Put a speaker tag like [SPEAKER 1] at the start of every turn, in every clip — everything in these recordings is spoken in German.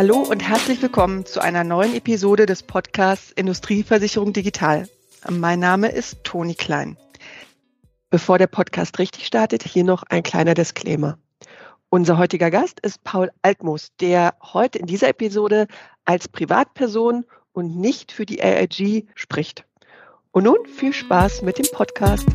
[SPEAKER 1] Hallo und herzlich willkommen zu einer neuen Episode des Podcasts Industrieversicherung Digital. Mein Name ist Toni Klein. Bevor der Podcast richtig startet, hier noch ein kleiner Disclaimer. Unser heutiger Gast ist Paul Altmus, der heute in dieser Episode als Privatperson und nicht für die AIG spricht. Und nun viel Spaß mit dem Podcast.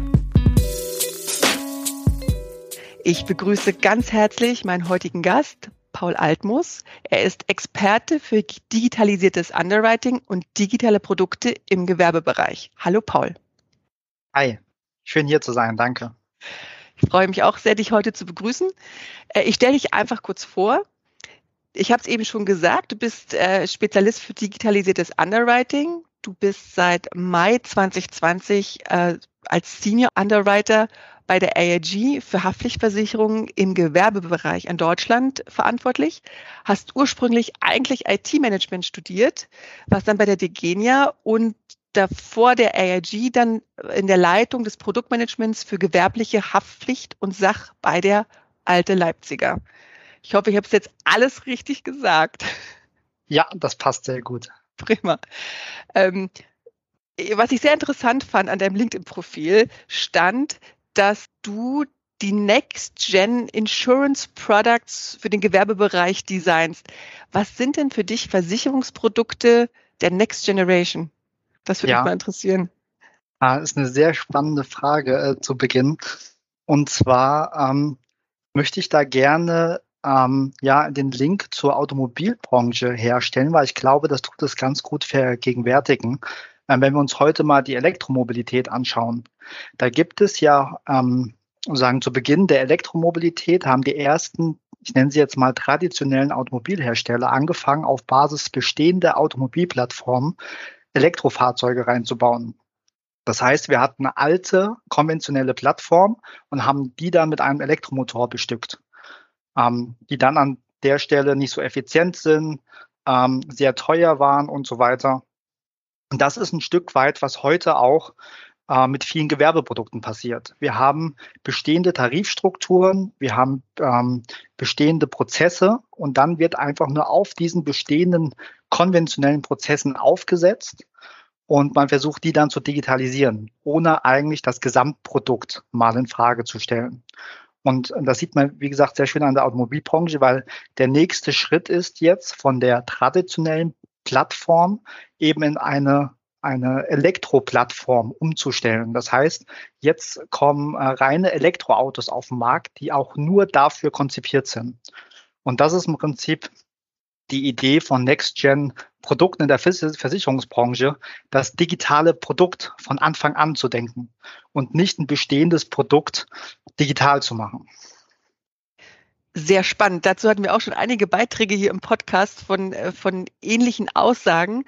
[SPEAKER 1] Ich begrüße ganz herzlich meinen heutigen Gast, Paul Altmus. Er ist Experte für digitalisiertes Underwriting und digitale Produkte im Gewerbebereich. Hallo Paul.
[SPEAKER 2] Hi, schön hier zu sein, danke.
[SPEAKER 1] Ich freue mich auch sehr, dich heute zu begrüßen. Äh, ich stelle dich einfach kurz vor. Ich habe es eben schon gesagt, du bist äh, Spezialist für digitalisiertes Underwriting. Du bist seit Mai 2020 äh, als Senior Underwriter bei der AIG für Haftpflichtversicherungen im Gewerbebereich in Deutschland verantwortlich, hast ursprünglich eigentlich IT-Management studiert, was dann bei der Degenia und davor der AIG dann in der Leitung des Produktmanagements für gewerbliche Haftpflicht und Sach bei der Alte Leipziger. Ich hoffe, ich habe es jetzt alles richtig gesagt.
[SPEAKER 2] Ja, das passt sehr gut.
[SPEAKER 1] Prima. Ähm, was ich sehr interessant fand an deinem LinkedIn-Profil, stand, dass du die Next Gen Insurance Products für den Gewerbebereich designst. Was sind denn für dich Versicherungsprodukte der Next Generation? Das würde ja. mich mal interessieren.
[SPEAKER 2] Das ah, ist eine sehr spannende Frage äh, zu Beginn. Und zwar ähm, möchte ich da gerne ähm, ja den Link zur Automobilbranche herstellen, weil ich glaube, das tut es ganz gut vergegenwärtigen. Ähm, wenn wir uns heute mal die Elektromobilität anschauen, da gibt es ja, ähm, sagen zu Beginn der Elektromobilität haben die ersten, ich nenne sie jetzt mal traditionellen Automobilhersteller angefangen, auf Basis bestehender Automobilplattformen Elektrofahrzeuge reinzubauen. Das heißt, wir hatten eine alte konventionelle Plattform und haben die dann mit einem Elektromotor bestückt, ähm, die dann an der Stelle nicht so effizient sind, ähm, sehr teuer waren und so weiter. Und das ist ein Stück weit, was heute auch äh, mit vielen Gewerbeprodukten passiert. Wir haben bestehende Tarifstrukturen, wir haben ähm, bestehende Prozesse und dann wird einfach nur auf diesen bestehenden konventionellen Prozessen aufgesetzt und man versucht, die dann zu digitalisieren, ohne eigentlich das Gesamtprodukt mal in Frage zu stellen. Und das sieht man, wie gesagt, sehr schön an der Automobilbranche, weil der nächste Schritt ist jetzt von der traditionellen Plattform eben in eine eine Elektroplattform umzustellen. Das heißt, jetzt kommen äh, reine Elektroautos auf den Markt, die auch nur dafür konzipiert sind. Und das ist im Prinzip die Idee von Next-Gen Produkten in der Versicherungsbranche, das digitale Produkt von Anfang an zu denken und nicht ein bestehendes Produkt digital zu machen
[SPEAKER 1] sehr spannend. Dazu hatten wir auch schon einige Beiträge hier im Podcast von, äh, von ähnlichen Aussagen.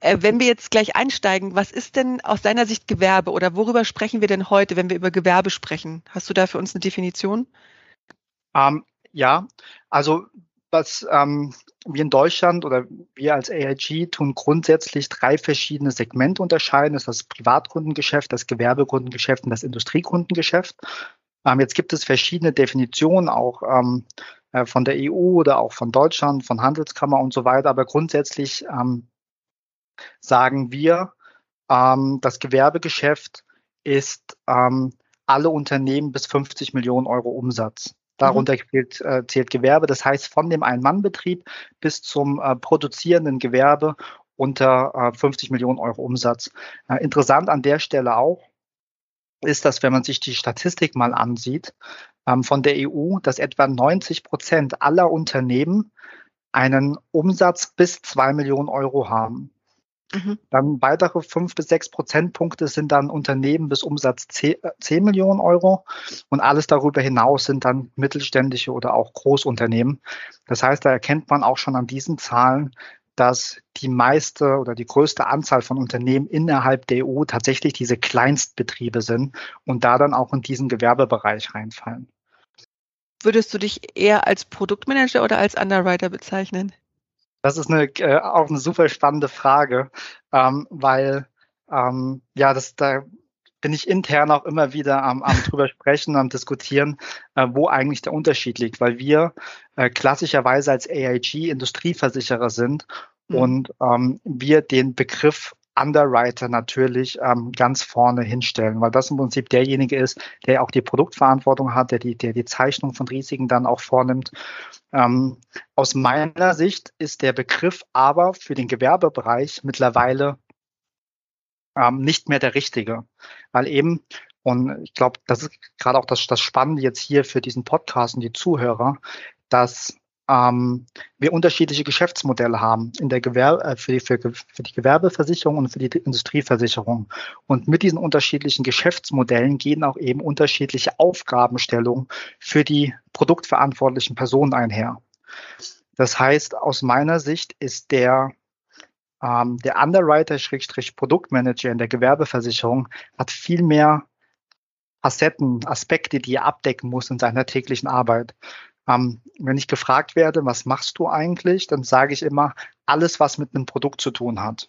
[SPEAKER 1] Äh, wenn wir jetzt gleich einsteigen, was ist denn aus deiner Sicht Gewerbe oder worüber sprechen wir denn heute, wenn wir über Gewerbe sprechen? Hast du da für uns eine Definition?
[SPEAKER 2] Ähm, ja, also was ähm, wir in Deutschland oder wir als AIG tun grundsätzlich drei verschiedene Segmente unterscheiden. Das ist das Privatkundengeschäft, das Gewerbekundengeschäft und das Industriekundengeschäft. Ähm, jetzt gibt es verschiedene Definitionen auch ähm, äh, von der EU oder auch von Deutschland, von Handelskammer und so weiter. Aber grundsätzlich ähm, sagen wir, ähm, das Gewerbegeschäft ist ähm, alle Unternehmen bis 50 Millionen Euro Umsatz. Darunter mhm. zählt, äh, zählt Gewerbe, das heißt von dem Ein-Mann-Betrieb bis zum äh, produzierenden Gewerbe unter äh, 50 Millionen Euro Umsatz. Äh, interessant an der Stelle auch, ist, dass wenn man sich die Statistik mal ansieht ähm, von der EU, dass etwa 90 Prozent aller Unternehmen einen Umsatz bis zwei Millionen Euro haben. Mhm. Dann weitere fünf bis sechs Prozentpunkte sind dann Unternehmen bis Umsatz zehn, 10 Millionen Euro und alles darüber hinaus sind dann mittelständische oder auch Großunternehmen. Das heißt, da erkennt man auch schon an diesen Zahlen, dass die meiste oder die größte Anzahl von Unternehmen innerhalb der EU tatsächlich diese Kleinstbetriebe sind und da dann auch in diesen Gewerbebereich reinfallen.
[SPEAKER 1] Würdest du dich eher als Produktmanager oder als Underwriter bezeichnen?
[SPEAKER 2] Das ist eine, äh, auch eine super spannende Frage, ähm, weil ähm, ja, das da bin ich intern auch immer wieder am, am drüber sprechen, am diskutieren, äh, wo eigentlich der Unterschied liegt, weil wir äh, klassischerweise als AIG Industrieversicherer sind mhm. und ähm, wir den Begriff Underwriter natürlich ähm, ganz vorne hinstellen, weil das im Prinzip derjenige ist, der auch die Produktverantwortung hat, der die, der die Zeichnung von Risiken dann auch vornimmt. Ähm, aus meiner Sicht ist der Begriff aber für den Gewerbebereich mittlerweile ähm, nicht mehr der richtige, weil eben, und ich glaube, das ist gerade auch das, das Spannende jetzt hier für diesen Podcast und die Zuhörer, dass ähm, wir unterschiedliche Geschäftsmodelle haben in der Gewerbe, äh, für, die, für, für die Gewerbeversicherung und für die Industrieversicherung. Und mit diesen unterschiedlichen Geschäftsmodellen gehen auch eben unterschiedliche Aufgabenstellungen für die produktverantwortlichen Personen einher. Das heißt, aus meiner Sicht ist der ähm, der Underwriter-Produktmanager in der Gewerbeversicherung hat viel mehr Facetten, Aspekte, die er abdecken muss in seiner täglichen Arbeit. Ähm, wenn ich gefragt werde, was machst du eigentlich, dann sage ich immer, alles, was mit einem Produkt zu tun hat.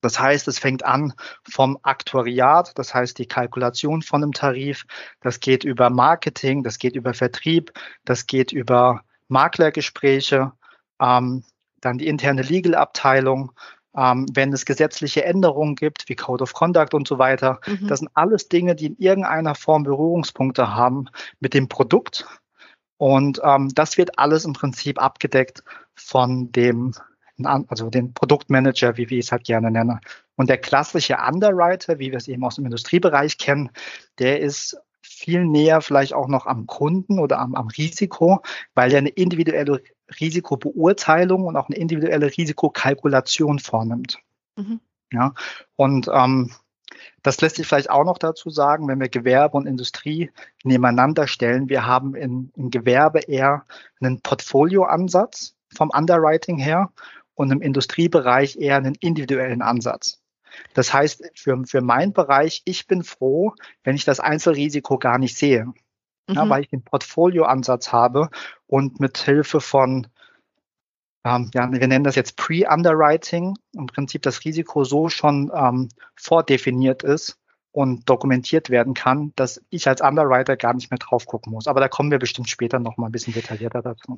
[SPEAKER 2] Das heißt, es fängt an vom Aktuariat, das heißt die Kalkulation von einem Tarif, das geht über Marketing, das geht über Vertrieb, das geht über Maklergespräche, ähm, dann die interne Legal-Abteilung, ähm, wenn es gesetzliche Änderungen gibt, wie Code of Conduct und so weiter. Mhm. Das sind alles Dinge, die in irgendeiner Form Berührungspunkte haben mit dem Produkt und ähm, das wird alles im Prinzip abgedeckt von dem, also dem Produktmanager, wie wir es halt gerne nennen. Und der klassische Underwriter, wie wir es eben aus dem Industriebereich kennen, der ist viel näher vielleicht auch noch am Kunden oder am, am Risiko, weil er eine individuelle Risikobeurteilung und auch eine individuelle Risikokalkulation vornimmt. Mhm. Ja, und ähm, das lässt sich vielleicht auch noch dazu sagen, wenn wir Gewerbe und Industrie nebeneinander stellen. Wir haben in, in Gewerbe eher einen Portfolioansatz vom Underwriting her und im Industriebereich eher einen individuellen Ansatz. Das heißt, für, für meinen Bereich, ich bin froh, wenn ich das Einzelrisiko gar nicht sehe, mhm. ja, weil ich den Portfolioansatz habe und mit Hilfe von ähm, ja, wir nennen das jetzt Pre-Underwriting, im Prinzip das Risiko so schon ähm, vordefiniert ist und dokumentiert werden kann, dass ich als Underwriter gar nicht mehr drauf gucken muss. Aber da kommen wir bestimmt später noch mal ein bisschen detaillierter dazu.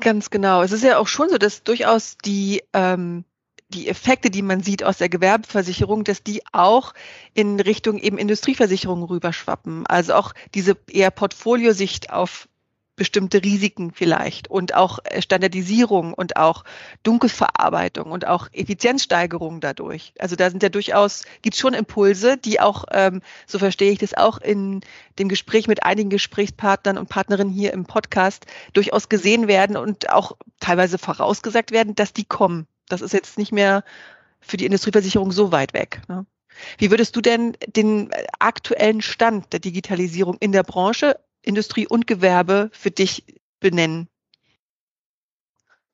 [SPEAKER 1] Ganz genau. Es ist ja auch schon so, dass durchaus die ähm, die Effekte, die man sieht aus der Gewerbeversicherung, dass die auch in Richtung eben Industrieversicherung rüberschwappen. Also auch diese eher Portfoliosicht auf bestimmte Risiken vielleicht und auch Standardisierung und auch Dunkelverarbeitung und auch Effizienzsteigerung dadurch. Also da sind ja durchaus, gibt es schon Impulse, die auch, ähm, so verstehe ich das auch in dem Gespräch mit einigen Gesprächspartnern und Partnerinnen hier im Podcast, durchaus gesehen werden und auch teilweise vorausgesagt werden, dass die kommen. Das ist jetzt nicht mehr für die Industrieversicherung so weit weg. Ne? Wie würdest du denn den aktuellen Stand der Digitalisierung in der Branche Industrie und Gewerbe für dich benennen?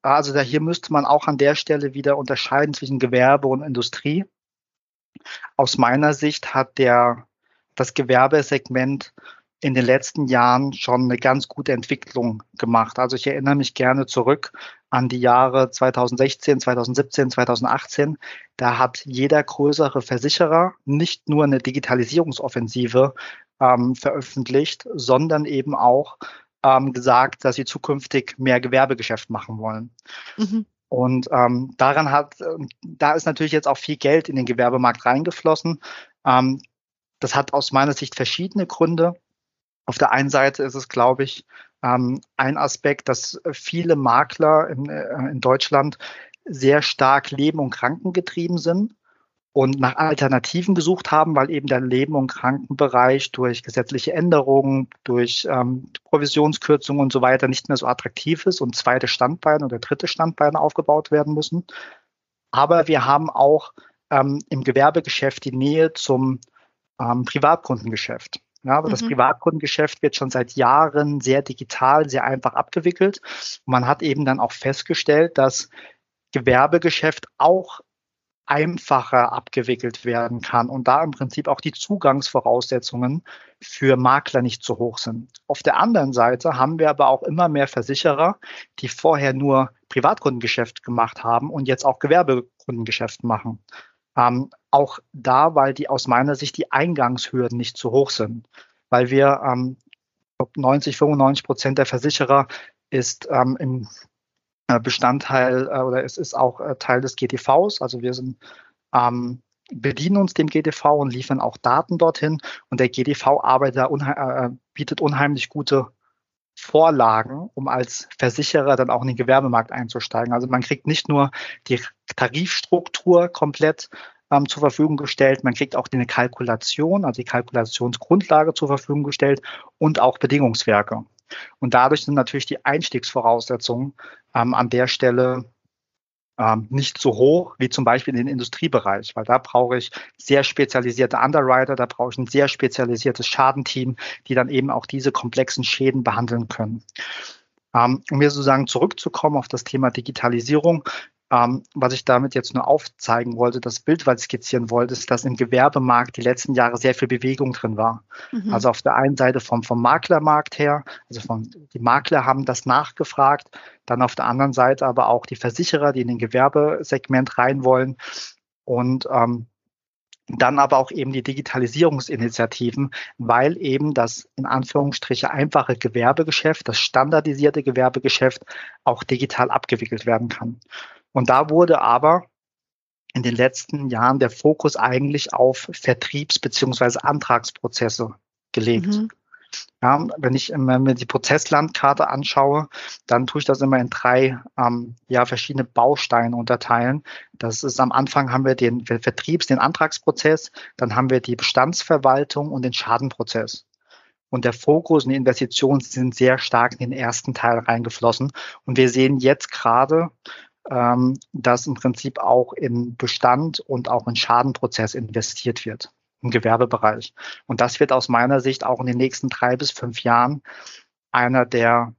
[SPEAKER 2] Also da hier müsste man auch an der Stelle wieder unterscheiden zwischen Gewerbe und Industrie. Aus meiner Sicht hat der, das Gewerbesegment in den letzten Jahren schon eine ganz gute Entwicklung gemacht. Also ich erinnere mich gerne zurück an die Jahre 2016, 2017, 2018. Da hat jeder größere Versicherer nicht nur eine Digitalisierungsoffensive ähm, veröffentlicht, sondern eben auch ähm, gesagt, dass sie zukünftig mehr Gewerbegeschäft machen wollen. Mhm. Und ähm, daran hat, da ist natürlich jetzt auch viel Geld in den Gewerbemarkt reingeflossen. Ähm, das hat aus meiner Sicht verschiedene Gründe. Auf der einen Seite ist es, glaube ich, ähm, ein Aspekt, dass viele Makler in, äh, in Deutschland sehr stark Leben und Kranken getrieben sind und nach Alternativen gesucht haben, weil eben der Leben- und Krankenbereich durch gesetzliche Änderungen, durch ähm, Provisionskürzungen und so weiter nicht mehr so attraktiv ist und zweite Standbeine oder dritte Standbeine aufgebaut werden müssen. Aber wir haben auch ähm, im Gewerbegeschäft die Nähe zum ähm, Privatkundengeschäft. Ja, aber mhm. das Privatkundengeschäft wird schon seit Jahren sehr digital, sehr einfach abgewickelt. Und man hat eben dann auch festgestellt, dass Gewerbegeschäft auch einfacher abgewickelt werden kann und da im Prinzip auch die Zugangsvoraussetzungen für Makler nicht so hoch sind. Auf der anderen Seite haben wir aber auch immer mehr Versicherer, die vorher nur Privatkundengeschäft gemacht haben und jetzt auch Gewerbekundengeschäft machen. Ähm, auch da, weil die aus meiner Sicht die Eingangshürden nicht zu hoch sind. Weil wir ähm, 90, 95 Prozent der Versicherer ist ähm, im äh, Bestandteil äh, oder es ist auch äh, Teil des GTVs. Also wir sind ähm, bedienen uns dem GTV und liefern auch Daten dorthin. Und der GTV arbeitet, unhe äh, bietet unheimlich gute Vorlagen, um als Versicherer dann auch in den Gewerbemarkt einzusteigen. Also man kriegt nicht nur die Tarifstruktur komplett ähm, zur Verfügung gestellt, man kriegt auch eine Kalkulation, also die Kalkulationsgrundlage zur Verfügung gestellt und auch Bedingungswerke. Und dadurch sind natürlich die Einstiegsvoraussetzungen ähm, an der Stelle ähm, nicht so hoch wie zum Beispiel in den Industriebereich, weil da brauche ich sehr spezialisierte Underwriter, da brauche ich ein sehr spezialisiertes Schadenteam, die dann eben auch diese komplexen Schäden behandeln können. Ähm, um mir sozusagen zurückzukommen auf das Thema Digitalisierung, ähm, was ich damit jetzt nur aufzeigen wollte, das Bild, was ich skizzieren wollte, ist, dass im Gewerbemarkt die letzten Jahre sehr viel Bewegung drin war. Mhm. Also auf der einen Seite vom, vom Maklermarkt her, also von, die Makler haben das nachgefragt, dann auf der anderen Seite aber auch die Versicherer, die in den Gewerbesegment rein wollen. Und ähm, dann aber auch eben die Digitalisierungsinitiativen, weil eben das in Anführungsstriche einfache Gewerbegeschäft, das standardisierte Gewerbegeschäft auch digital abgewickelt werden kann. Und da wurde aber in den letzten Jahren der Fokus eigentlich auf Vertriebs- beziehungsweise Antragsprozesse gelegt. Mhm. Ja, wenn ich mir die Prozesslandkarte anschaue, dann tue ich das immer in drei ähm, ja, verschiedene Bausteine unterteilen. Das ist am Anfang haben wir den Vertriebs-, den Antragsprozess, dann haben wir die Bestandsverwaltung und den Schadenprozess. Und der Fokus und die Investitionen sind sehr stark in den ersten Teil reingeflossen. Und wir sehen jetzt gerade, ähm, dass im Prinzip auch in Bestand und auch in Schadenprozess investiert wird im Gewerbebereich. Und das wird aus meiner Sicht auch in den nächsten drei bis fünf Jahren einer der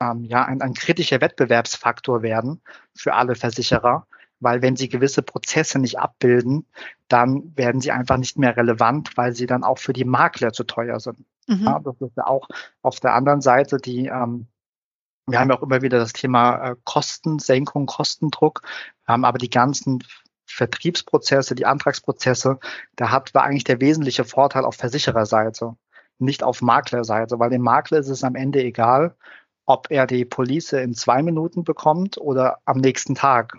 [SPEAKER 2] ähm, ja ein, ein kritischer Wettbewerbsfaktor werden für alle Versicherer, weil wenn sie gewisse Prozesse nicht abbilden, dann werden sie einfach nicht mehr relevant, weil sie dann auch für die Makler zu teuer sind. Mhm. Ja, das ist ja auch auf der anderen Seite die ähm, wir haben ja auch immer wieder das Thema äh, Kostensenkung, Kostendruck, ähm, aber die ganzen Vertriebsprozesse, die Antragsprozesse, da hat war eigentlich der wesentliche Vorteil auf Versichererseite, nicht auf Maklerseite, weil dem Makler ist es am Ende egal, ob er die Police in zwei Minuten bekommt oder am nächsten Tag,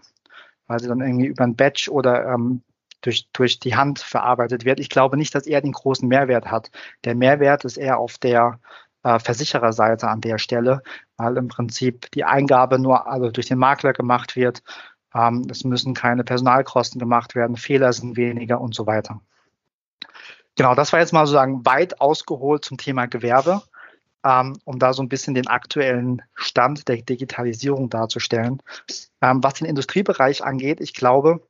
[SPEAKER 2] weil sie dann irgendwie über ein Badge oder ähm, durch, durch die Hand verarbeitet wird. Ich glaube nicht, dass er den großen Mehrwert hat. Der Mehrwert ist eher auf der äh, Versichererseite an der Stelle, weil im Prinzip die Eingabe nur also durch den Makler gemacht wird. Ähm, es müssen keine Personalkosten gemacht werden, Fehler sind weniger und so weiter. Genau, das war jetzt mal sozusagen weit ausgeholt zum Thema Gewerbe, ähm, um da so ein bisschen den aktuellen Stand der Digitalisierung darzustellen. Ähm, was den Industriebereich angeht, ich glaube,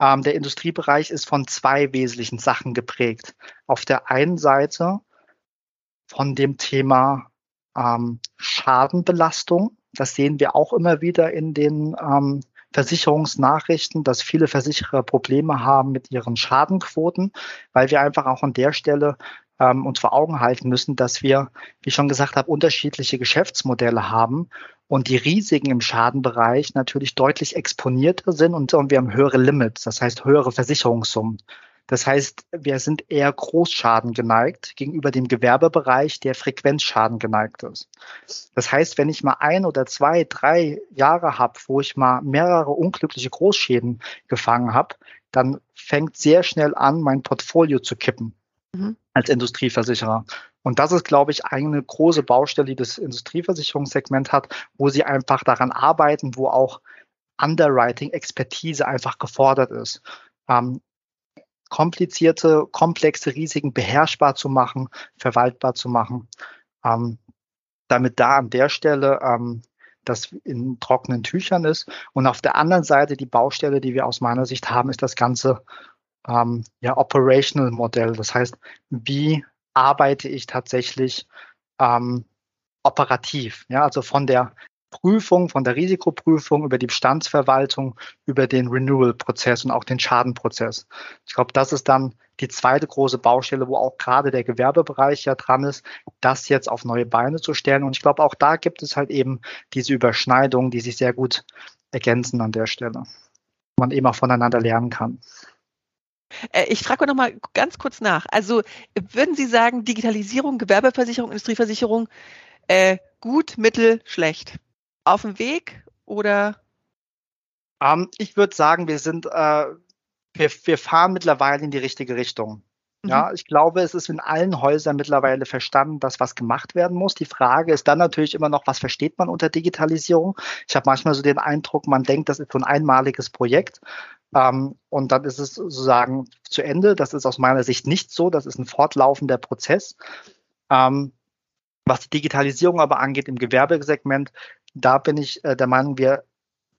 [SPEAKER 2] ähm, der Industriebereich ist von zwei wesentlichen Sachen geprägt. Auf der einen Seite von dem Thema ähm, Schadenbelastung. Das sehen wir auch immer wieder in den ähm, Versicherungsnachrichten, dass viele Versicherer Probleme haben mit ihren Schadenquoten, weil wir einfach auch an der Stelle ähm, uns vor Augen halten müssen, dass wir, wie schon gesagt habe, unterschiedliche Geschäftsmodelle haben und die Risiken im Schadenbereich natürlich deutlich exponierter sind und, und wir haben höhere Limits, das heißt höhere Versicherungssummen. Das heißt, wir sind eher Großschaden geneigt gegenüber dem Gewerbebereich, der Frequenzschaden geneigt ist. Das heißt, wenn ich mal ein oder zwei, drei Jahre habe, wo ich mal mehrere unglückliche Großschäden gefangen habe, dann fängt sehr schnell an, mein Portfolio zu kippen mhm. als Industrieversicherer. Und das ist, glaube ich, eine große Baustelle, die das Industrieversicherungssegment hat, wo sie einfach daran arbeiten, wo auch Underwriting-Expertise einfach gefordert ist. Ähm, komplizierte, komplexe Risiken beherrschbar zu machen, verwaltbar zu machen, ähm, damit da an der Stelle ähm, das in trockenen Tüchern ist. Und auf der anderen Seite die Baustelle, die wir aus meiner Sicht haben, ist das ganze ähm, ja, Operational Modell. Das heißt, wie arbeite ich tatsächlich ähm, operativ? Ja, also von der Prüfung, von der Risikoprüfung über die Bestandsverwaltung, über den Renewal-Prozess und auch den Schadenprozess. Ich glaube, das ist dann die zweite große Baustelle, wo auch gerade der Gewerbebereich ja dran ist, das jetzt auf neue Beine zu stellen. Und ich glaube, auch da gibt es halt eben diese Überschneidungen, die sich sehr gut ergänzen an der Stelle, man eben auch voneinander lernen kann.
[SPEAKER 1] Äh, ich frage noch mal ganz kurz nach. Also würden Sie sagen, Digitalisierung, Gewerbeversicherung, Industrieversicherung, äh, gut, mittel, schlecht? Auf dem Weg oder?
[SPEAKER 2] Ähm, ich würde sagen, wir sind, äh, wir, wir fahren mittlerweile in die richtige Richtung. Ja, mhm. ich glaube, es ist in allen Häusern mittlerweile verstanden, dass was gemacht werden muss. Die Frage ist dann natürlich immer noch, was versteht man unter Digitalisierung? Ich habe manchmal so den Eindruck, man denkt, das ist so ein einmaliges Projekt. Ähm, und dann ist es sozusagen zu Ende. Das ist aus meiner Sicht nicht so. Das ist ein fortlaufender Prozess. Ähm, was die Digitalisierung aber angeht im Gewerbesegment, da bin ich äh, der Meinung, wir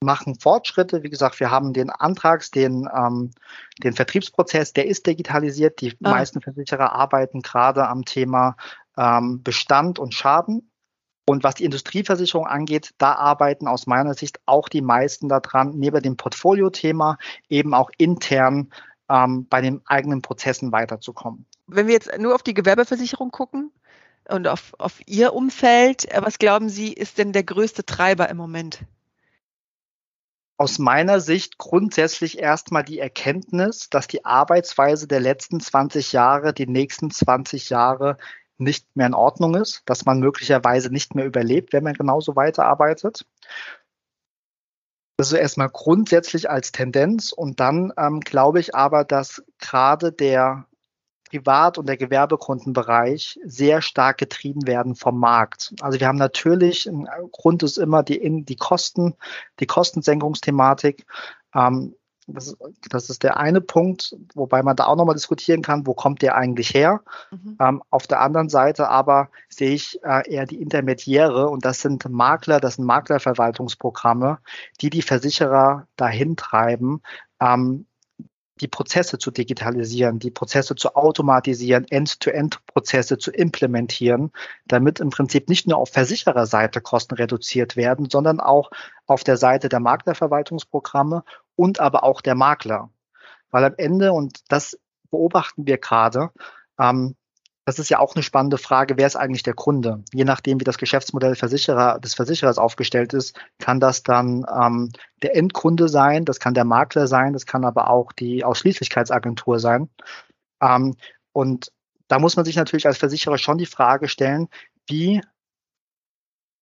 [SPEAKER 2] machen Fortschritte. Wie gesagt, wir haben den Antrags, den, ähm, den Vertriebsprozess, der ist digitalisiert. Die ah. meisten Versicherer arbeiten gerade am Thema ähm, Bestand und Schaden. Und was die Industrieversicherung angeht, da arbeiten aus meiner Sicht auch die meisten daran, neben dem Portfolio-Thema eben auch intern ähm, bei den eigenen Prozessen weiterzukommen.
[SPEAKER 1] Wenn wir jetzt nur auf die Gewerbeversicherung gucken und auf, auf Ihr Umfeld, was glauben Sie, ist denn der größte Treiber im Moment?
[SPEAKER 2] aus meiner Sicht grundsätzlich erstmal die Erkenntnis, dass die Arbeitsweise der letzten 20 Jahre die nächsten 20 Jahre nicht mehr in Ordnung ist, dass man möglicherweise nicht mehr überlebt, wenn man genauso weiterarbeitet. Das ist erstmal grundsätzlich als Tendenz. Und dann ähm, glaube ich aber, dass gerade der Privat- und der Gewerbekundenbereich sehr stark getrieben werden vom Markt. Also wir haben natürlich, ein Grund ist immer die, die Kosten, die Kostensenkungsthematik. Ähm, das, das, ist der eine Punkt, wobei man da auch nochmal diskutieren kann, wo kommt der eigentlich her? Mhm. Ähm, auf der anderen Seite aber sehe ich äh, eher die Intermediäre und das sind Makler, das sind Maklerverwaltungsprogramme, die die Versicherer dahin treiben, ähm, die Prozesse zu digitalisieren, die Prozesse zu automatisieren, End-to-End-Prozesse zu implementieren, damit im Prinzip nicht nur auf Versichererseite Kosten reduziert werden, sondern auch auf der Seite der Maklerverwaltungsprogramme und aber auch der Makler. Weil am Ende, und das beobachten wir gerade, ähm, das ist ja auch eine spannende Frage, wer ist eigentlich der Kunde? Je nachdem, wie das Geschäftsmodell Versicherer, des Versicherers aufgestellt ist, kann das dann ähm, der Endkunde sein, das kann der Makler sein, das kann aber auch die Ausschließlichkeitsagentur sein. Ähm, und da muss man sich natürlich als Versicherer schon die Frage stellen, wie,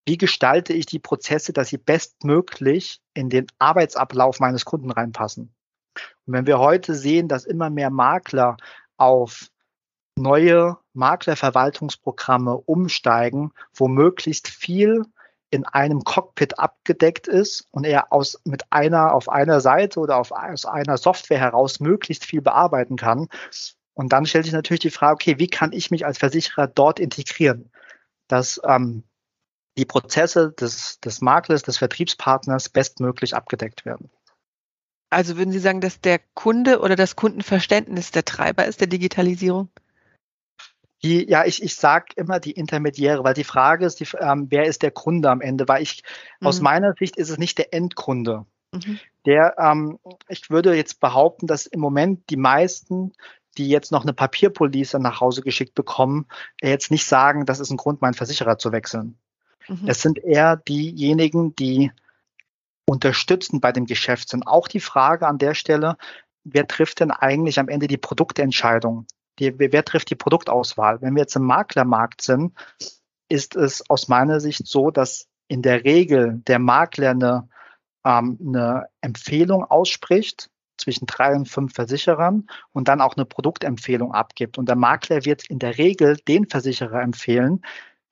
[SPEAKER 2] wie gestalte ich die Prozesse, dass sie bestmöglich in den Arbeitsablauf meines Kunden reinpassen? Und wenn wir heute sehen, dass immer mehr Makler auf neue Maklerverwaltungsprogramme umsteigen, wo möglichst viel in einem Cockpit abgedeckt ist und er aus mit einer auf einer Seite oder auf, aus einer Software heraus möglichst viel bearbeiten kann. Und dann stellt sich natürlich die Frage, okay, wie kann ich mich als Versicherer dort integrieren, dass ähm, die Prozesse des, des Maklers, des Vertriebspartners bestmöglich abgedeckt werden.
[SPEAKER 1] Also würden Sie sagen, dass der Kunde oder das Kundenverständnis der Treiber ist der Digitalisierung?
[SPEAKER 2] Die, ja, ich, ich sage immer die Intermediäre, weil die Frage ist, die, ähm, wer ist der Kunde am Ende? Weil ich, mhm. aus meiner Sicht ist es nicht der Endkunde. Mhm. Der, ähm, ich würde jetzt behaupten, dass im Moment die meisten, die jetzt noch eine Papierpolice nach Hause geschickt bekommen, jetzt nicht sagen, das ist ein Grund, meinen Versicherer zu wechseln. Mhm. Es sind eher diejenigen, die unterstützend bei dem Geschäft sind. Auch die Frage an der Stelle, wer trifft denn eigentlich am Ende die Produktentscheidung? Die, wer trifft die Produktauswahl? Wenn wir jetzt im Maklermarkt sind, ist es aus meiner Sicht so, dass in der Regel der Makler eine, ähm, eine Empfehlung ausspricht zwischen drei und fünf Versicherern und dann auch eine Produktempfehlung abgibt. Und der Makler wird in der Regel den Versicherer empfehlen,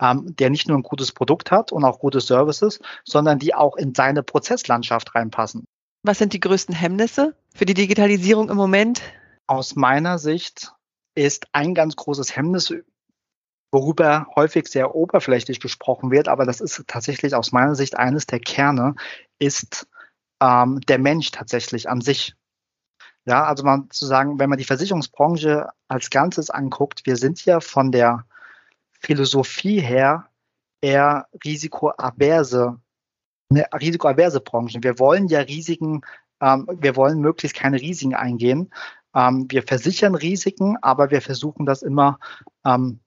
[SPEAKER 2] ähm, der nicht nur ein gutes Produkt hat und auch gute Services, sondern die auch in seine Prozesslandschaft reinpassen.
[SPEAKER 1] Was sind die größten Hemmnisse für die Digitalisierung im Moment?
[SPEAKER 2] Aus meiner Sicht ist ein ganz großes Hemmnis, worüber häufig sehr oberflächlich gesprochen wird, aber das ist tatsächlich aus meiner Sicht eines der Kerne, ist ähm, der Mensch tatsächlich an sich. Ja, also man zu sagen, wenn man die Versicherungsbranche als Ganzes anguckt, wir sind ja von der Philosophie her eher risikoaverse, eine risikoaverse Branche. Wir wollen ja Risiken, ähm, wir wollen möglichst keine Risiken eingehen. Ähm, wir versichern Risiken, aber wir versuchen das immer ähm,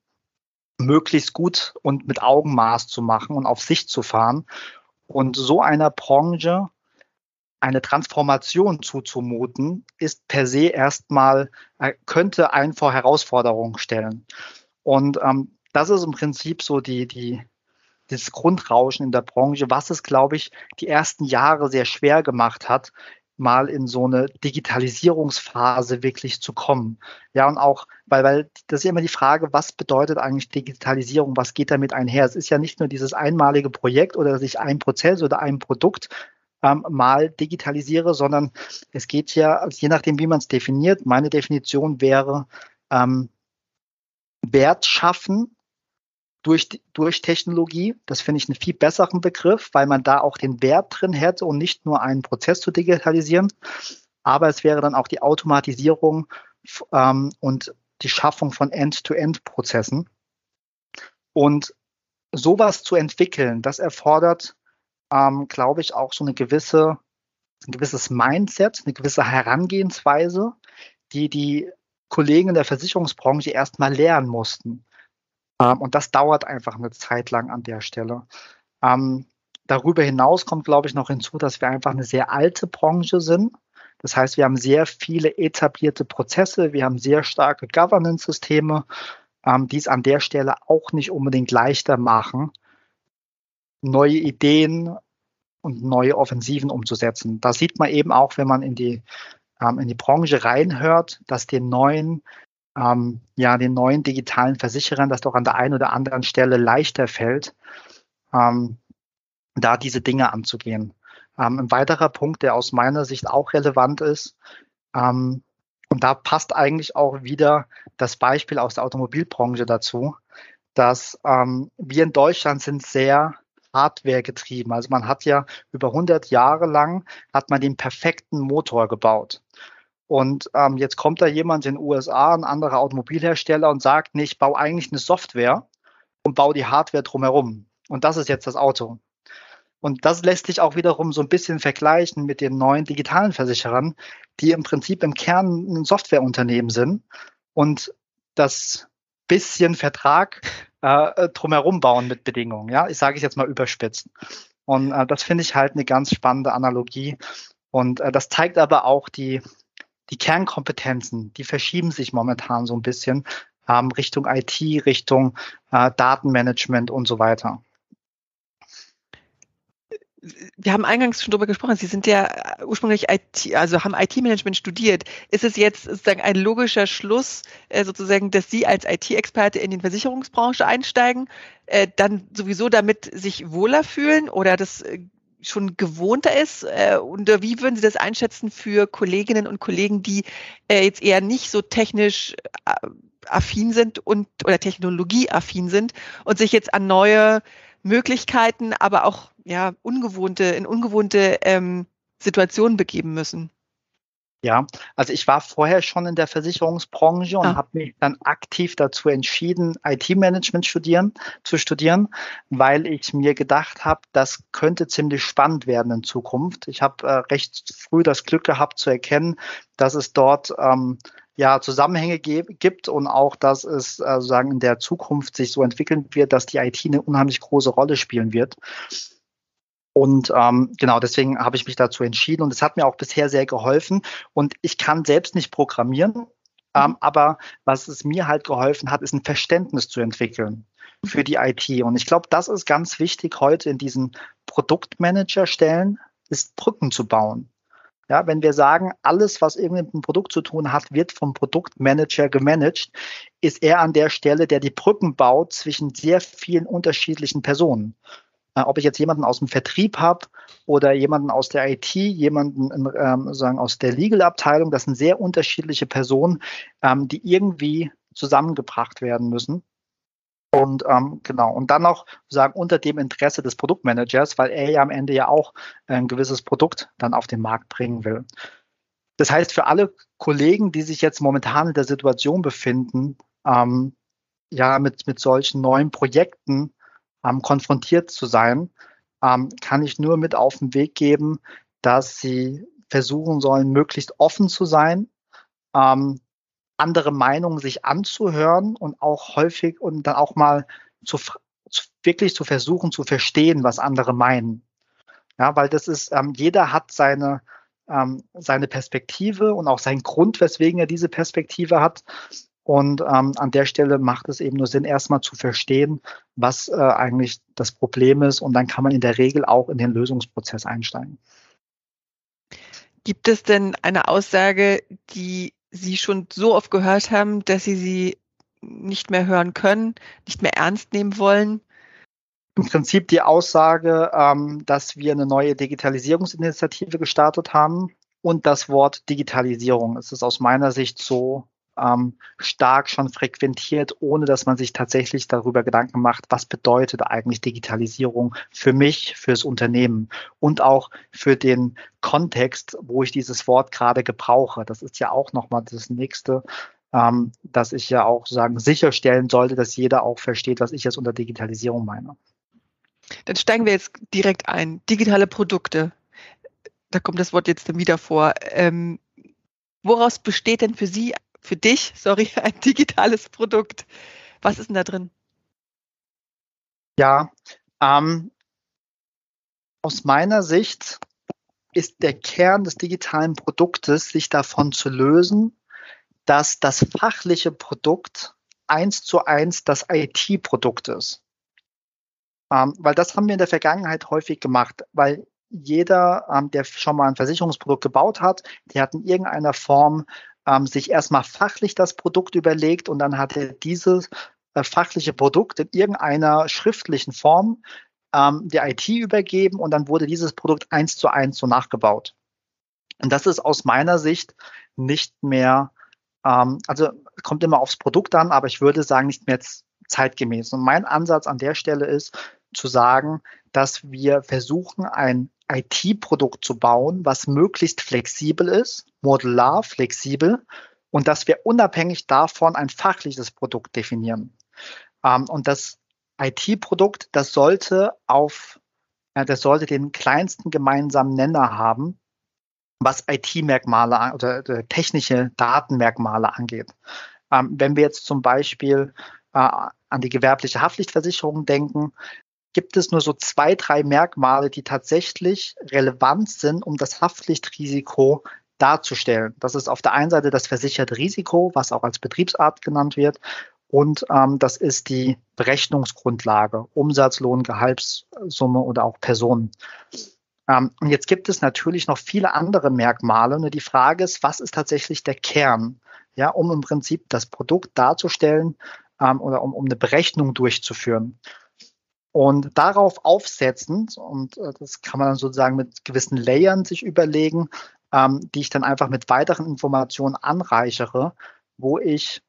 [SPEAKER 2] möglichst gut und mit Augenmaß zu machen und auf Sicht zu fahren. Und so einer Branche eine Transformation zuzumuten, ist per se erstmal, äh, könnte einen vor Herausforderungen stellen. Und ähm, das ist im Prinzip so die, die, dieses Grundrauschen in der Branche, was es, glaube ich, die ersten Jahre sehr schwer gemacht hat, mal in so eine Digitalisierungsphase wirklich zu kommen. Ja, und auch, weil, weil das ist immer die Frage, was bedeutet eigentlich Digitalisierung, was geht damit einher? Es ist ja nicht nur dieses einmalige Projekt oder sich ein Prozess oder ein Produkt ähm, mal digitalisiere, sondern es geht ja, also je nachdem, wie man es definiert, meine Definition wäre, ähm, Wert schaffen durch, durch Technologie. Das finde ich einen viel besseren Begriff, weil man da auch den Wert drin hätte und nicht nur einen Prozess zu digitalisieren. Aber es wäre dann auch die Automatisierung ähm, und die Schaffung von End-to-End-Prozessen. Und sowas zu entwickeln, das erfordert, ähm, glaube ich, auch so eine gewisse, ein gewisses Mindset, eine gewisse Herangehensweise, die die Kollegen in der Versicherungsbranche erstmal lernen mussten. Ähm, und das dauert einfach eine Zeit lang an der Stelle. Ähm, darüber hinaus kommt, glaube ich, noch hinzu, dass wir einfach eine sehr alte Branche sind. Das heißt, wir haben sehr viele etablierte Prozesse, wir haben sehr starke Governance-Systeme, ähm, die es an der Stelle auch nicht unbedingt leichter machen, neue Ideen und neue Offensiven umzusetzen. Da sieht man eben auch, wenn man in die, ähm, in die Branche reinhört, dass den neuen ähm, ja, den neuen digitalen Versicherern das doch an der einen oder anderen Stelle leichter fällt, ähm, da diese Dinge anzugehen. Ähm, ein weiterer Punkt, der aus meiner Sicht auch relevant ist, ähm, und da passt eigentlich auch wieder das Beispiel aus der Automobilbranche dazu, dass ähm, wir in Deutschland sind sehr Hardware getrieben. Also man hat ja über 100 Jahre lang hat man den perfekten Motor gebaut. Und ähm, jetzt kommt da jemand in den USA, ein anderer Automobilhersteller und sagt, nee, ich baue eigentlich eine Software und baue die Hardware drumherum. Und das ist jetzt das Auto. Und das lässt sich auch wiederum so ein bisschen vergleichen mit den neuen digitalen Versicherern, die im Prinzip im Kern ein Softwareunternehmen sind und das bisschen Vertrag äh, drumherum bauen mit Bedingungen. Ja, ich sage es jetzt mal überspitzt. Und äh, das finde ich halt eine ganz spannende Analogie. Und äh, das zeigt aber auch die, die Kernkompetenzen, die verschieben sich momentan so ein bisschen ähm, Richtung IT, Richtung äh, Datenmanagement und so weiter.
[SPEAKER 1] Wir haben eingangs schon darüber gesprochen, Sie sind ja ursprünglich IT, also haben IT-Management studiert. Ist es jetzt sozusagen ein logischer Schluss, äh, sozusagen, dass Sie als IT-Experte in die Versicherungsbranche einsteigen, äh, dann sowieso damit sich wohler fühlen oder das äh, schon gewohnter ist? Äh, und äh, wie würden Sie das einschätzen für Kolleginnen und Kollegen, die äh, jetzt eher nicht so technisch äh, affin sind und oder technologieaffin sind und sich jetzt an neue Möglichkeiten, aber auch ja ungewohnte in ungewohnte ähm, Situationen begeben müssen?
[SPEAKER 2] Ja, also ich war vorher schon in der Versicherungsbranche und ah. habe mich dann aktiv dazu entschieden, IT-Management studieren, zu studieren, weil ich mir gedacht habe, das könnte ziemlich spannend werden in Zukunft. Ich habe äh, recht früh das Glück gehabt zu erkennen, dass es dort ähm, ja, Zusammenhänge gibt und auch, dass es äh, sozusagen in der Zukunft sich so entwickeln wird, dass die IT eine unheimlich große Rolle spielen wird. Und ähm, genau deswegen habe ich mich dazu entschieden und es hat mir auch bisher sehr geholfen. Und ich kann selbst nicht programmieren, ähm, mhm. aber was es mir halt geholfen hat, ist ein Verständnis zu entwickeln für die IT. Und ich glaube, das ist ganz wichtig heute in diesen Produktmanager-Stellen, ist Brücken zu bauen. Ja, wenn wir sagen, alles, was irgendwie mit dem Produkt zu tun hat, wird vom Produktmanager gemanagt, ist er an der Stelle, der die Brücken baut zwischen sehr vielen unterschiedlichen Personen. Äh, ob ich jetzt jemanden aus dem Vertrieb habe oder jemanden aus der IT, jemanden ähm, sagen aus der Legal-Abteilung, das sind sehr unterschiedliche Personen, ähm, die irgendwie zusammengebracht werden müssen. Und ähm, genau, und dann noch sagen unter dem Interesse des Produktmanagers, weil er ja am Ende ja auch ein gewisses Produkt dann auf den Markt bringen will. Das heißt, für alle Kollegen, die sich jetzt momentan in der Situation befinden, ähm, ja, mit, mit solchen neuen Projekten ähm, konfrontiert zu sein, ähm, kann ich nur mit auf den Weg geben, dass sie versuchen sollen, möglichst offen zu sein, ähm, andere Meinungen sich anzuhören und auch häufig und dann auch mal zu, zu, wirklich zu versuchen zu verstehen, was andere meinen. Ja, weil das ist, ähm, jeder hat seine, ähm, seine Perspektive und auch seinen Grund, weswegen er diese Perspektive hat. Und ähm, an der Stelle macht es eben nur Sinn, erstmal zu verstehen, was äh, eigentlich das Problem ist. Und dann kann man in der Regel auch in den Lösungsprozess einsteigen.
[SPEAKER 1] Gibt es denn eine Aussage, die Sie schon so oft gehört haben, dass Sie sie nicht mehr hören können, nicht mehr ernst nehmen wollen?
[SPEAKER 2] Im Prinzip die Aussage, ähm, dass wir eine neue Digitalisierungsinitiative gestartet haben und das Wort Digitalisierung. Es ist aus meiner Sicht so ähm, stark schon frequentiert, ohne dass man sich tatsächlich darüber Gedanken macht, was bedeutet eigentlich Digitalisierung für mich, fürs Unternehmen und auch für den Kontext, wo ich dieses Wort gerade gebrauche. Das ist ja auch nochmal das nächste, ähm, dass ich ja auch sagen sicherstellen sollte, dass jeder auch versteht, was ich jetzt unter Digitalisierung meine.
[SPEAKER 1] Dann steigen wir jetzt direkt ein. Digitale Produkte. Da kommt das Wort jetzt wieder vor. Ähm, woraus besteht denn für Sie für dich, sorry, ein digitales Produkt. Was ist denn da drin?
[SPEAKER 2] Ja, ähm, aus meiner Sicht ist der Kern des digitalen Produktes, sich davon zu lösen, dass das fachliche Produkt eins zu eins das IT-Produkt ist. Ähm, weil das haben wir in der Vergangenheit häufig gemacht, weil jeder, ähm, der schon mal ein Versicherungsprodukt gebaut hat, der hat in irgendeiner Form ähm, sich erstmal fachlich das Produkt überlegt und dann hat er dieses äh, fachliche Produkt in irgendeiner schriftlichen Form ähm, der IT übergeben und dann wurde dieses Produkt eins zu eins so nachgebaut. Und das ist aus meiner Sicht nicht mehr, ähm, also kommt immer aufs Produkt an, aber ich würde sagen, nicht mehr zeitgemäß. Und mein Ansatz an der Stelle ist zu sagen, dass wir versuchen, ein IT-Produkt zu bauen, was möglichst flexibel ist, modular, flexibel und dass wir unabhängig davon ein fachliches Produkt definieren. Ähm, und das IT-Produkt, das sollte auf, äh, das sollte den kleinsten gemeinsamen Nenner haben, was IT-Merkmale oder äh, technische Datenmerkmale angeht. Ähm, wenn wir jetzt zum Beispiel äh, an die gewerbliche Haftpflichtversicherung denken, gibt es nur so zwei, drei Merkmale, die tatsächlich relevant sind, um das Haftpflichtrisiko darzustellen. Das ist auf der einen Seite das versicherte Risiko, was auch als Betriebsart genannt wird. Und ähm, das ist die Berechnungsgrundlage, Umsatz, Lohn, Gehaltssumme oder auch Personen. Ähm, und jetzt gibt es natürlich noch viele andere Merkmale. Nur die Frage ist, was ist tatsächlich der Kern? Ja, um im Prinzip das Produkt darzustellen ähm, oder um, um eine Berechnung durchzuführen. Und darauf aufsetzend, und äh, das kann man dann sozusagen mit gewissen Layern sich überlegen, ähm, die ich dann einfach mit weiteren Informationen anreichere, wo ich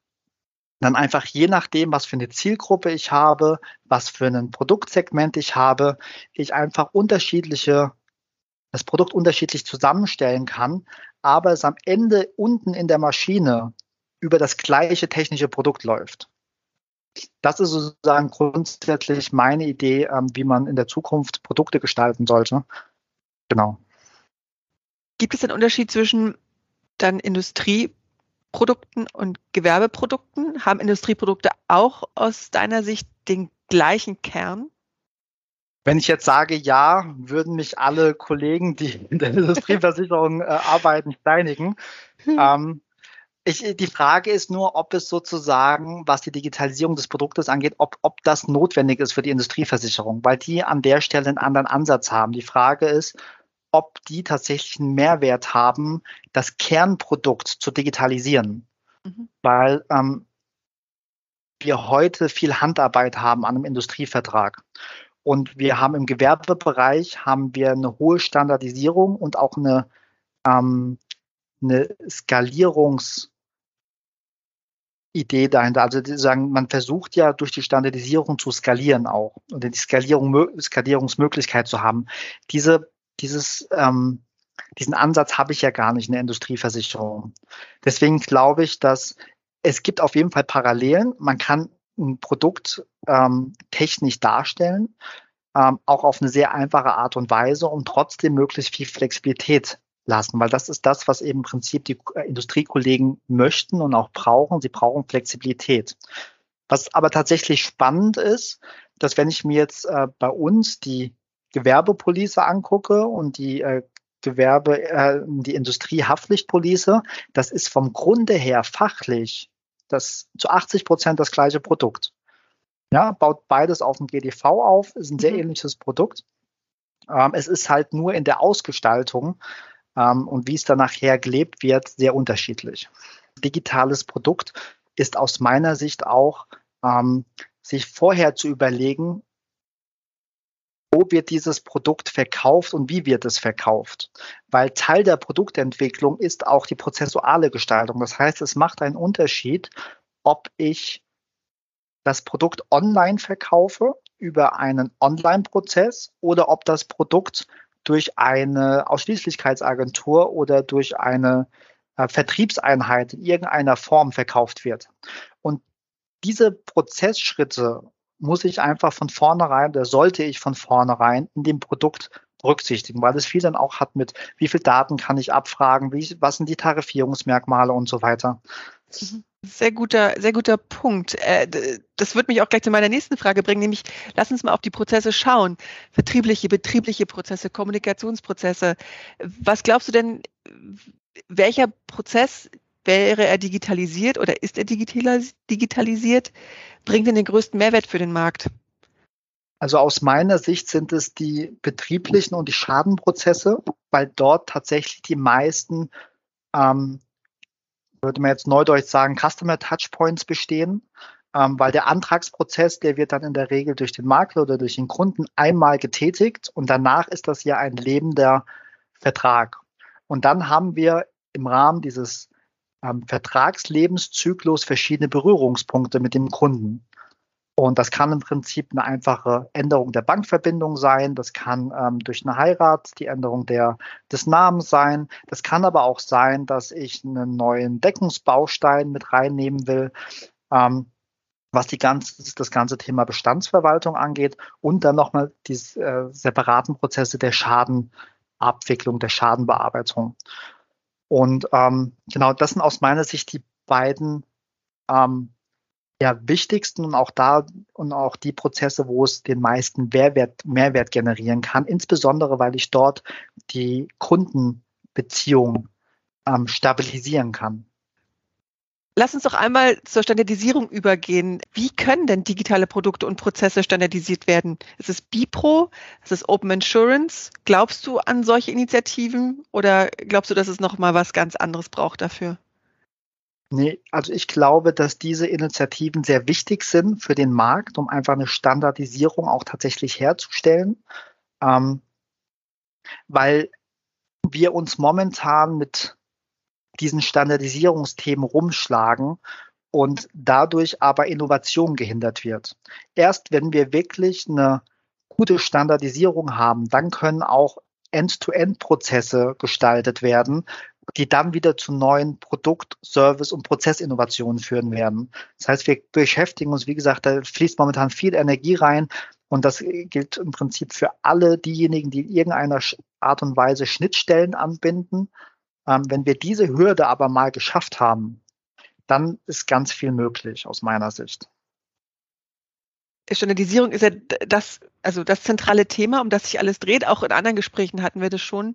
[SPEAKER 2] dann einfach je nachdem, was für eine Zielgruppe ich habe, was für ein Produktsegment ich habe, ich einfach unterschiedliche, das Produkt unterschiedlich zusammenstellen kann, aber es am Ende unten in der Maschine über das gleiche technische Produkt läuft das ist sozusagen grundsätzlich meine Idee, ähm, wie man in der Zukunft Produkte gestalten sollte. Genau.
[SPEAKER 1] Gibt es einen Unterschied zwischen dann Industrieprodukten und Gewerbeprodukten? Haben Industrieprodukte auch aus deiner Sicht den gleichen Kern?
[SPEAKER 2] Wenn ich jetzt sage ja, würden mich alle Kollegen, die in der Industrieversicherung äh, arbeiten, steinigen. Hm. Ähm, ich, die Frage ist nur, ob es sozusagen, was die Digitalisierung des Produktes angeht, ob, ob das notwendig ist für die Industrieversicherung, weil die an der Stelle einen anderen Ansatz haben. Die Frage ist, ob die tatsächlich einen Mehrwert haben, das Kernprodukt zu digitalisieren. Mhm. Weil ähm, wir heute viel Handarbeit haben an einem Industrievertrag. Und wir haben im Gewerbebereich haben wir eine hohe Standardisierung und auch eine, ähm, eine Skalierungs- Idee dahinter. Also sagen, man versucht ja durch die Standardisierung zu skalieren auch und die Skalierung, Skalierungsmöglichkeit zu haben. Diese, dieses, ähm, diesen Ansatz habe ich ja gar nicht in der Industrieversicherung. Deswegen glaube ich, dass es gibt auf jeden Fall Parallelen. Man kann ein Produkt ähm, technisch darstellen, ähm, auch auf eine sehr einfache Art und Weise und trotzdem möglichst viel Flexibilität lassen, weil das ist das, was eben im Prinzip die äh, Industriekollegen möchten und auch brauchen. Sie brauchen Flexibilität. Was aber tatsächlich spannend ist, dass wenn ich mir jetzt äh, bei uns die Gewerbepolice angucke und die äh, Gewerbe, äh, die Industriehaftpflichtpolice, das ist vom Grunde her fachlich das zu 80 Prozent das gleiche Produkt. Ja, baut beides auf dem GDV auf, ist ein sehr mhm. ähnliches Produkt. Ähm, es ist halt nur in der Ausgestaltung ähm, und wie es dann nachher gelebt wird, sehr unterschiedlich. Digitales Produkt ist aus meiner Sicht auch, ähm, sich vorher zu überlegen, wo wird dieses Produkt verkauft und wie wird es verkauft. Weil Teil der Produktentwicklung ist auch die prozessuale Gestaltung. Das heißt, es macht einen Unterschied, ob ich das Produkt online verkaufe über einen Online-Prozess oder ob das Produkt durch eine Ausschließlichkeitsagentur oder durch eine äh, Vertriebseinheit in irgendeiner Form verkauft wird. Und diese Prozessschritte muss ich einfach von vornherein, oder sollte ich von vornherein in dem Produkt berücksichtigen, weil es viel dann auch hat mit, wie viel Daten kann ich abfragen, wie, was sind die Tarifierungsmerkmale und so weiter.
[SPEAKER 1] Sehr guter, sehr guter Punkt. Äh, das wird mich auch gleich zu meiner nächsten Frage bringen, nämlich lass uns mal auf die Prozesse schauen. Vertriebliche, betriebliche Prozesse, Kommunikationsprozesse. Was glaubst du denn, welcher Prozess wäre er digitalisiert oder ist er digitalisiert? Bringt denn den größten Mehrwert für den Markt?
[SPEAKER 2] Also aus meiner Sicht sind es die betrieblichen und die Schadenprozesse, weil dort tatsächlich die meisten, ähm, würde man jetzt neudeutsch sagen, Customer Touchpoints bestehen, ähm, weil der Antragsprozess, der wird dann in der Regel durch den Makler oder durch den Kunden einmal getätigt und danach ist das ja ein lebender Vertrag. Und dann haben wir im Rahmen dieses ähm, Vertragslebenszyklus verschiedene Berührungspunkte mit dem Kunden. Und das kann im Prinzip eine einfache Änderung der Bankverbindung sein. Das kann ähm, durch eine Heirat die Änderung der, des Namens sein. Das kann aber auch sein, dass ich einen neuen Deckungsbaustein mit reinnehmen will, ähm, was die ganze, das ganze Thema Bestandsverwaltung angeht. Und dann nochmal die äh, separaten Prozesse der Schadenabwicklung, der Schadenbearbeitung. Und ähm, genau, das sind aus meiner Sicht die beiden ähm, ja, wichtigsten und auch da und auch die Prozesse, wo es den meisten Mehrwert, Mehrwert generieren kann, insbesondere weil ich dort die Kundenbeziehung ähm, stabilisieren kann.
[SPEAKER 1] Lass uns doch einmal zur Standardisierung übergehen. Wie können denn digitale Produkte und Prozesse standardisiert werden? Ist es BIPRO? Ist es Open Insurance? Glaubst du an solche Initiativen oder glaubst du, dass es noch mal was ganz anderes braucht dafür?
[SPEAKER 2] Nee, also ich glaube, dass diese Initiativen sehr wichtig sind für den Markt, um einfach eine Standardisierung auch tatsächlich herzustellen, ähm, weil wir uns momentan mit diesen Standardisierungsthemen rumschlagen und dadurch aber Innovation gehindert wird. Erst wenn wir wirklich eine gute Standardisierung haben, dann können auch End-to-End-Prozesse gestaltet werden, die dann wieder zu neuen Produkt-, Service- und Prozessinnovationen führen werden. Das heißt, wir beschäftigen uns, wie gesagt, da fließt momentan viel Energie rein und das gilt im Prinzip für alle diejenigen, die in irgendeiner Art und Weise Schnittstellen anbinden, ähm, wenn wir diese Hürde aber mal geschafft haben, dann ist ganz viel möglich aus meiner Sicht.
[SPEAKER 1] Standardisierung ist ja das, also das zentrale Thema, um das sich alles dreht. Auch in anderen Gesprächen hatten wir das schon.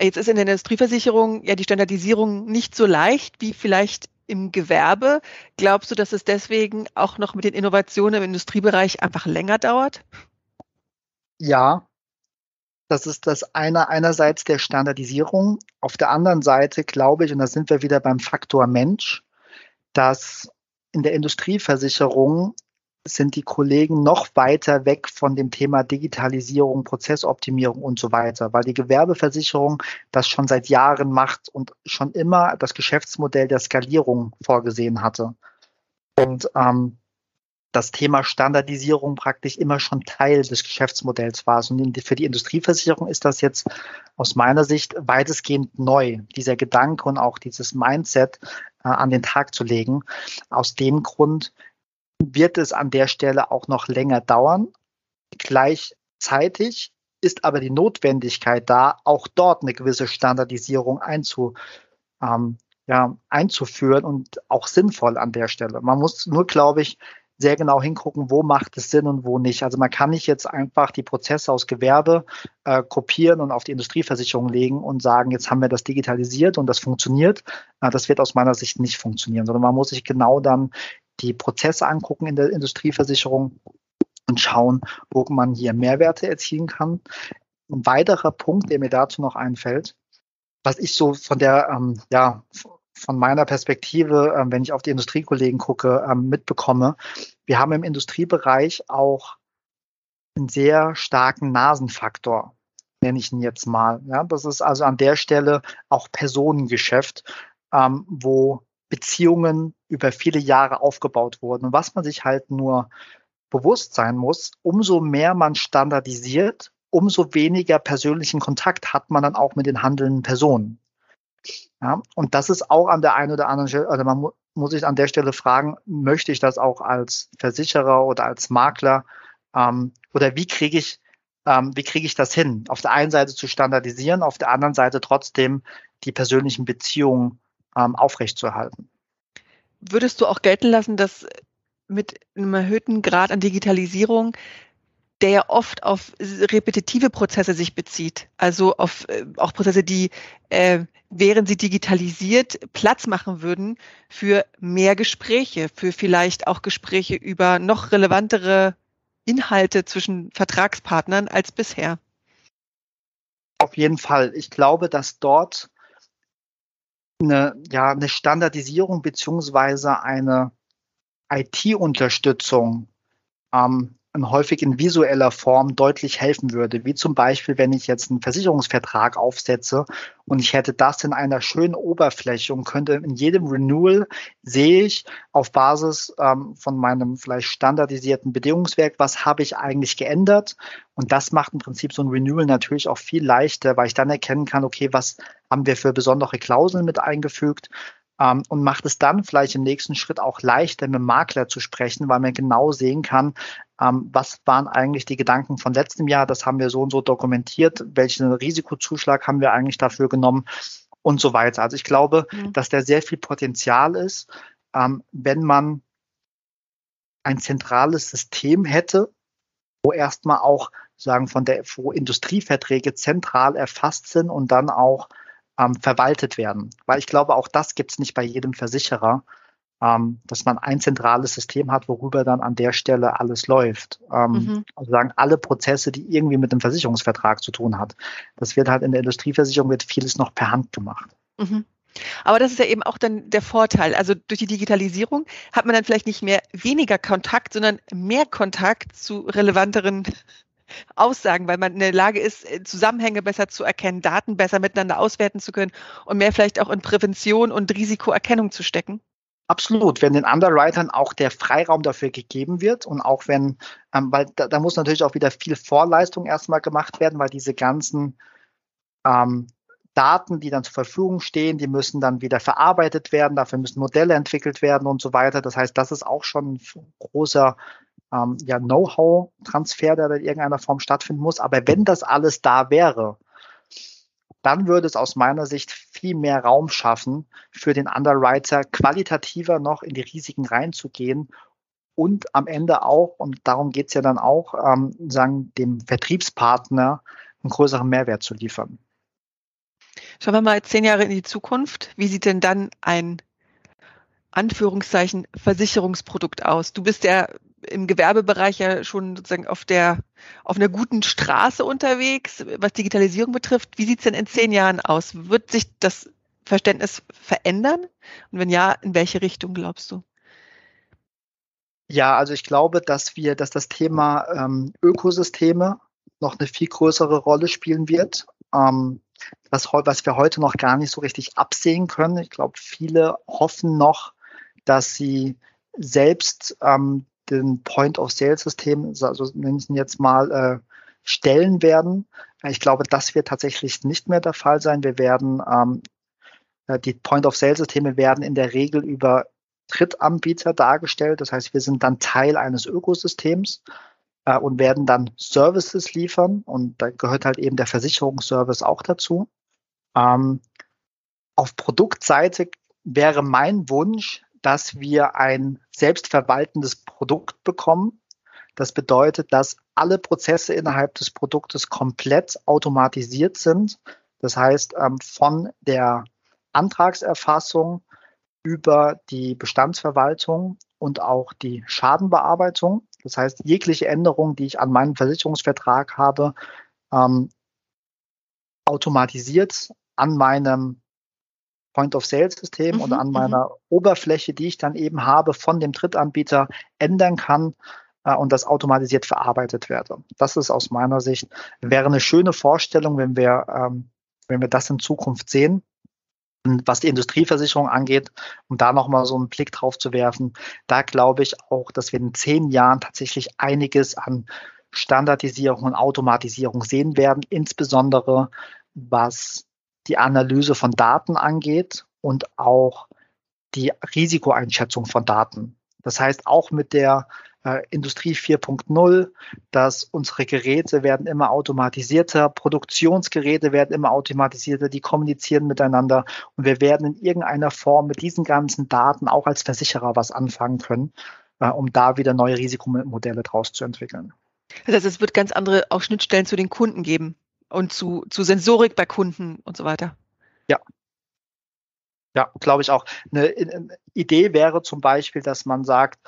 [SPEAKER 1] Jetzt ist in der Industrieversicherung ja die Standardisierung nicht so leicht wie vielleicht im Gewerbe. Glaubst du, dass es deswegen auch noch mit den Innovationen im Industriebereich einfach länger dauert?
[SPEAKER 2] Ja, das ist das eine einerseits der Standardisierung. Auf der anderen Seite glaube ich, und da sind wir wieder beim Faktor Mensch, dass in der Industrieversicherung sind die Kollegen noch weiter weg von dem Thema Digitalisierung, Prozessoptimierung und so weiter, weil die Gewerbeversicherung das schon seit Jahren macht und schon immer das Geschäftsmodell der Skalierung vorgesehen hatte. Und ähm, das Thema Standardisierung praktisch immer schon Teil des Geschäftsmodells war. Und für die Industrieversicherung ist das jetzt aus meiner Sicht weitestgehend neu, dieser Gedanke und auch dieses Mindset äh, an den Tag zu legen. Aus dem Grund wird es an der Stelle auch noch länger dauern. Gleichzeitig ist aber die Notwendigkeit da, auch dort eine gewisse Standardisierung einzu, ähm, ja, einzuführen und auch sinnvoll an der Stelle. Man muss nur, glaube ich, sehr genau hingucken, wo macht es Sinn und wo nicht. Also man kann nicht jetzt einfach die Prozesse aus Gewerbe äh, kopieren und auf die Industrieversicherung legen und sagen, jetzt haben wir das digitalisiert und das funktioniert. Äh, das wird aus meiner Sicht nicht funktionieren, sondern man muss sich genau dann die Prozesse angucken in der Industrieversicherung und schauen, wo man hier Mehrwerte erzielen kann. Ein weiterer Punkt, der mir dazu noch einfällt, was ich so von der, ähm, ja, von meiner Perspektive, ähm, wenn ich auf die Industriekollegen gucke, ähm, mitbekomme, wir haben im Industriebereich auch einen sehr starken Nasenfaktor, nenne ich ihn jetzt mal. Ja, das ist also an der Stelle auch Personengeschäft, ähm, wo Beziehungen über viele Jahre aufgebaut wurden. Und was man sich halt nur bewusst sein muss, umso mehr man standardisiert, umso weniger persönlichen Kontakt hat man dann auch mit den handelnden Personen. Ja, und das ist auch an der einen oder anderen Stelle, also man mu muss sich an der Stelle fragen, möchte ich das auch als Versicherer oder als Makler ähm, oder wie kriege ich, ähm, wie kriege ich das hin? Auf der einen Seite zu standardisieren, auf der anderen Seite trotzdem die persönlichen Beziehungen ähm, aufrechtzuerhalten.
[SPEAKER 1] Würdest du auch gelten lassen, dass mit einem erhöhten Grad an Digitalisierung der ja oft auf repetitive Prozesse sich bezieht, also auf äh, auch Prozesse, die, äh, während sie digitalisiert, Platz machen würden für mehr Gespräche, für vielleicht auch Gespräche über noch relevantere Inhalte zwischen Vertragspartnern als bisher.
[SPEAKER 2] Auf jeden Fall. Ich glaube, dass dort eine, ja, eine Standardisierung beziehungsweise eine IT-Unterstützung ähm, häufig in visueller Form deutlich helfen würde. Wie zum Beispiel, wenn ich jetzt einen Versicherungsvertrag aufsetze und ich hätte das in einer schönen Oberfläche und könnte in jedem Renewal sehe ich auf Basis ähm, von meinem vielleicht standardisierten Bedingungswerk, was habe ich eigentlich geändert. Und das macht im Prinzip so ein Renewal natürlich auch viel leichter, weil ich dann erkennen kann, okay, was haben wir für besondere Klauseln mit eingefügt ähm, und macht es dann vielleicht im nächsten Schritt auch leichter, mit dem Makler zu sprechen, weil man genau sehen kann, ähm, was waren eigentlich die Gedanken von letztem Jahr, das haben wir so und so dokumentiert, welchen Risikozuschlag haben wir eigentlich dafür genommen und so weiter. Also ich glaube, mhm. dass da sehr viel Potenzial ist, ähm, wenn man ein zentrales System hätte, wo erstmal auch sagen von der, wo Industrieverträge zentral erfasst sind und dann auch ähm, verwaltet werden. Weil ich glaube, auch das gibt es nicht bei jedem Versicherer, ähm, dass man ein zentrales System hat, worüber dann an der Stelle alles läuft. Ähm, mhm. Also sagen alle Prozesse, die irgendwie mit dem Versicherungsvertrag zu tun hat. Das wird halt in der Industrieversicherung wird vieles noch per Hand gemacht.
[SPEAKER 1] Mhm. Aber das ist ja eben auch dann der Vorteil. Also durch die Digitalisierung hat man dann vielleicht nicht mehr weniger Kontakt, sondern mehr Kontakt zu relevanteren Aussagen, weil man in der Lage ist, äh, Zusammenhänge besser zu erkennen, Daten besser miteinander auswerten zu können und mehr vielleicht auch in Prävention und Risikoerkennung zu stecken?
[SPEAKER 2] Absolut, wenn den Underwritern auch der Freiraum dafür gegeben wird und auch wenn, ähm, weil da, da, muss natürlich auch wieder viel Vorleistung erstmal gemacht werden, weil diese ganzen ähm, Daten, die dann zur Verfügung stehen, die müssen dann wieder verarbeitet werden, dafür müssen Modelle entwickelt werden und so weiter. Das heißt, das ist auch schon ein großer ähm, ja, Know-how-Transfer, der in irgendeiner Form stattfinden muss. Aber wenn das alles da wäre, dann würde es aus meiner Sicht viel mehr Raum schaffen, für den Underwriter qualitativer noch in die Risiken reinzugehen und am Ende auch, und darum geht es ja dann auch, ähm, sagen, dem Vertriebspartner einen größeren Mehrwert zu liefern.
[SPEAKER 1] Schauen wir mal zehn Jahre in die Zukunft. Wie sieht denn dann ein Anführungszeichen Versicherungsprodukt aus? Du bist ja im Gewerbebereich ja schon sozusagen auf der auf einer guten Straße unterwegs, was Digitalisierung betrifft. Wie sieht es denn in zehn Jahren aus? Wird sich das Verständnis verändern? Und wenn ja, in welche Richtung glaubst du?
[SPEAKER 2] Ja, also ich glaube, dass wir, dass das Thema ähm, Ökosysteme noch eine viel größere Rolle spielen wird. Ähm, was, was wir heute noch gar nicht so richtig absehen können. Ich glaube, viele hoffen noch, dass sie selbst ähm, den Point-of-Sale-System, also nenne ich ihn jetzt mal, äh, stellen werden. Ich glaube, das wird tatsächlich nicht mehr der Fall sein. Wir werden ähm, äh, die Point-of-Sale-Systeme werden in der Regel über Drittanbieter dargestellt. Das heißt, wir sind dann Teil eines Ökosystems äh, und werden dann Services liefern. Und da gehört halt eben der Versicherungsservice auch dazu. Ähm, auf Produktseite wäre mein Wunsch, dass wir ein selbstverwaltendes Produkt bekommen. Das bedeutet, dass alle Prozesse innerhalb des Produktes komplett automatisiert sind. Das heißt, ähm, von der Antragserfassung über die Bestandsverwaltung und auch die Schadenbearbeitung. Das heißt, jegliche Änderung, die ich an meinem Versicherungsvertrag habe, ähm, automatisiert an meinem Point-of-Sale-System mhm, oder an mhm. meiner Oberfläche, die ich dann eben habe, von dem Drittanbieter ändern kann äh, und das automatisiert verarbeitet werde. Das ist aus meiner Sicht, wäre eine schöne Vorstellung, wenn wir, ähm, wenn wir das in Zukunft sehen. Und was die Industrieversicherung angeht, um da nochmal so einen Blick drauf zu werfen, da glaube ich auch, dass wir in zehn Jahren tatsächlich einiges an Standardisierung und Automatisierung sehen werden, insbesondere was die Analyse von Daten angeht und auch die Risikoeinschätzung von Daten. Das heißt, auch mit der äh, Industrie 4.0, dass unsere Geräte werden immer automatisierter, Produktionsgeräte werden immer automatisierter, die kommunizieren miteinander und wir werden in irgendeiner Form mit diesen ganzen Daten auch als Versicherer was anfangen können, äh, um da wieder neue Risikomodelle draus zu entwickeln.
[SPEAKER 1] Das heißt, es wird ganz andere auch Schnittstellen zu den Kunden geben und zu, zu Sensorik bei Kunden und so weiter.
[SPEAKER 2] Ja. Ja, glaube ich auch. Eine, eine, Idee wäre zum Beispiel, dass man sagt,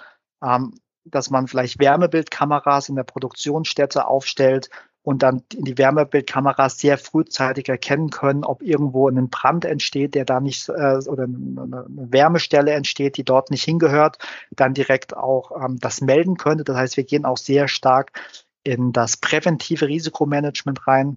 [SPEAKER 2] ähm, dass man vielleicht Wärmebildkameras in der Produktionsstätte aufstellt und dann in die Wärmebildkameras sehr frühzeitig erkennen können, ob irgendwo ein Brand entsteht, der da nicht äh, oder eine Wärmestelle entsteht, die dort nicht hingehört, dann direkt auch ähm, das melden könnte. Das heißt, wir gehen auch sehr stark in das präventive Risikomanagement rein.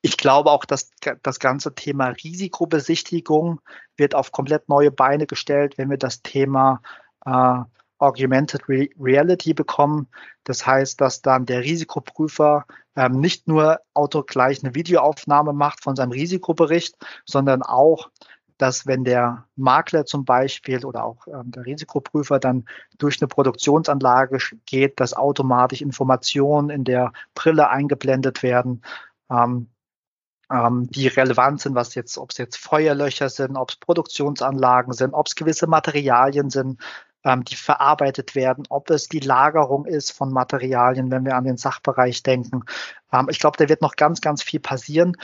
[SPEAKER 2] Ich glaube auch, dass das ganze Thema Risikobesichtigung wird auf komplett neue Beine gestellt, wenn wir das Thema äh, Augmented Reality bekommen. Das heißt, dass dann der Risikoprüfer ähm, nicht nur autogleich eine Videoaufnahme macht von seinem Risikobericht, sondern auch, dass wenn der Makler zum Beispiel oder auch ähm, der Risikoprüfer dann durch eine Produktionsanlage geht, dass automatisch Informationen in der Brille eingeblendet werden. Ähm, ähm, die relevant sind, was jetzt, ob es jetzt Feuerlöcher sind, ob es Produktionsanlagen sind, ob es gewisse Materialien sind, ähm, die verarbeitet werden, ob es die Lagerung ist von Materialien, wenn wir an den Sachbereich denken. Ähm, ich glaube, da wird noch ganz, ganz viel passieren.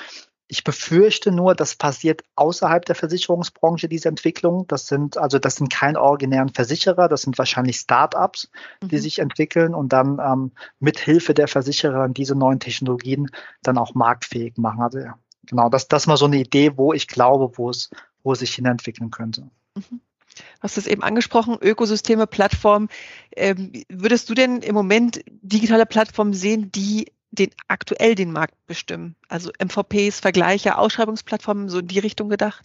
[SPEAKER 2] Ich befürchte nur, das passiert außerhalb der Versicherungsbranche, diese Entwicklung. Das sind, also das sind keine originären Versicherer, das sind wahrscheinlich Start-ups, die mhm. sich entwickeln und dann ähm, mit Hilfe der Versicherer diese neuen Technologien dann auch marktfähig machen. Also ja, genau, das, das ist mal so eine Idee, wo ich glaube, wo es, wo es sich hin entwickeln könnte. Mhm
[SPEAKER 1] hast du es eben angesprochen, Ökosysteme, Plattformen. Ähm, würdest du denn im Moment digitale Plattformen sehen, die den aktuell den Markt bestimmen? Also MVPs, Vergleiche, Ausschreibungsplattformen, so in die Richtung gedacht?